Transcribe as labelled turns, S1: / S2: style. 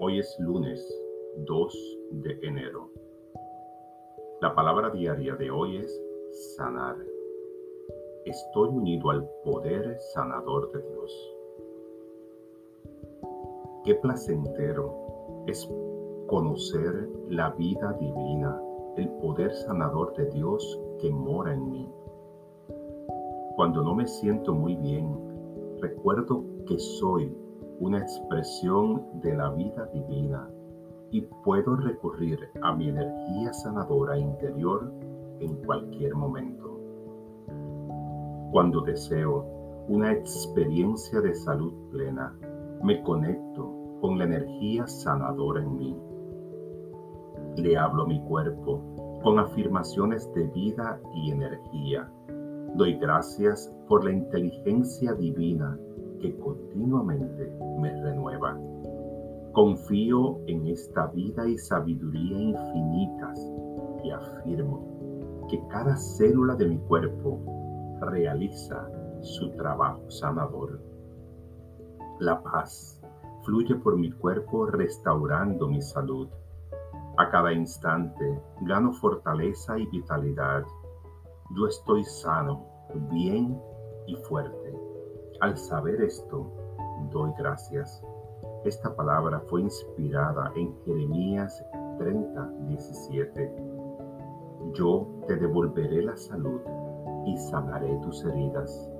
S1: Hoy es lunes 2 de enero. La palabra diaria de hoy es sanar. Estoy unido al poder sanador de Dios. Qué placentero es conocer la vida divina, el poder sanador de Dios que mora en mí. Cuando no me siento muy bien, recuerdo que soy una expresión de la vida divina y puedo recurrir a mi energía sanadora interior en cualquier momento. Cuando deseo una experiencia de salud plena, me conecto con la energía sanadora en mí. Le hablo a mi cuerpo con afirmaciones de vida y energía. Doy gracias por la inteligencia divina que continuamente me renueva. Confío en esta vida y sabiduría infinitas y afirmo que cada célula de mi cuerpo realiza su trabajo sanador. La paz fluye por mi cuerpo restaurando mi salud. A cada instante gano fortaleza y vitalidad. Yo estoy sano, bien y fuerte. Al saber esto, doy gracias. Esta palabra fue inspirada en Jeremías 30, 17. Yo te devolveré la salud y sanaré tus heridas.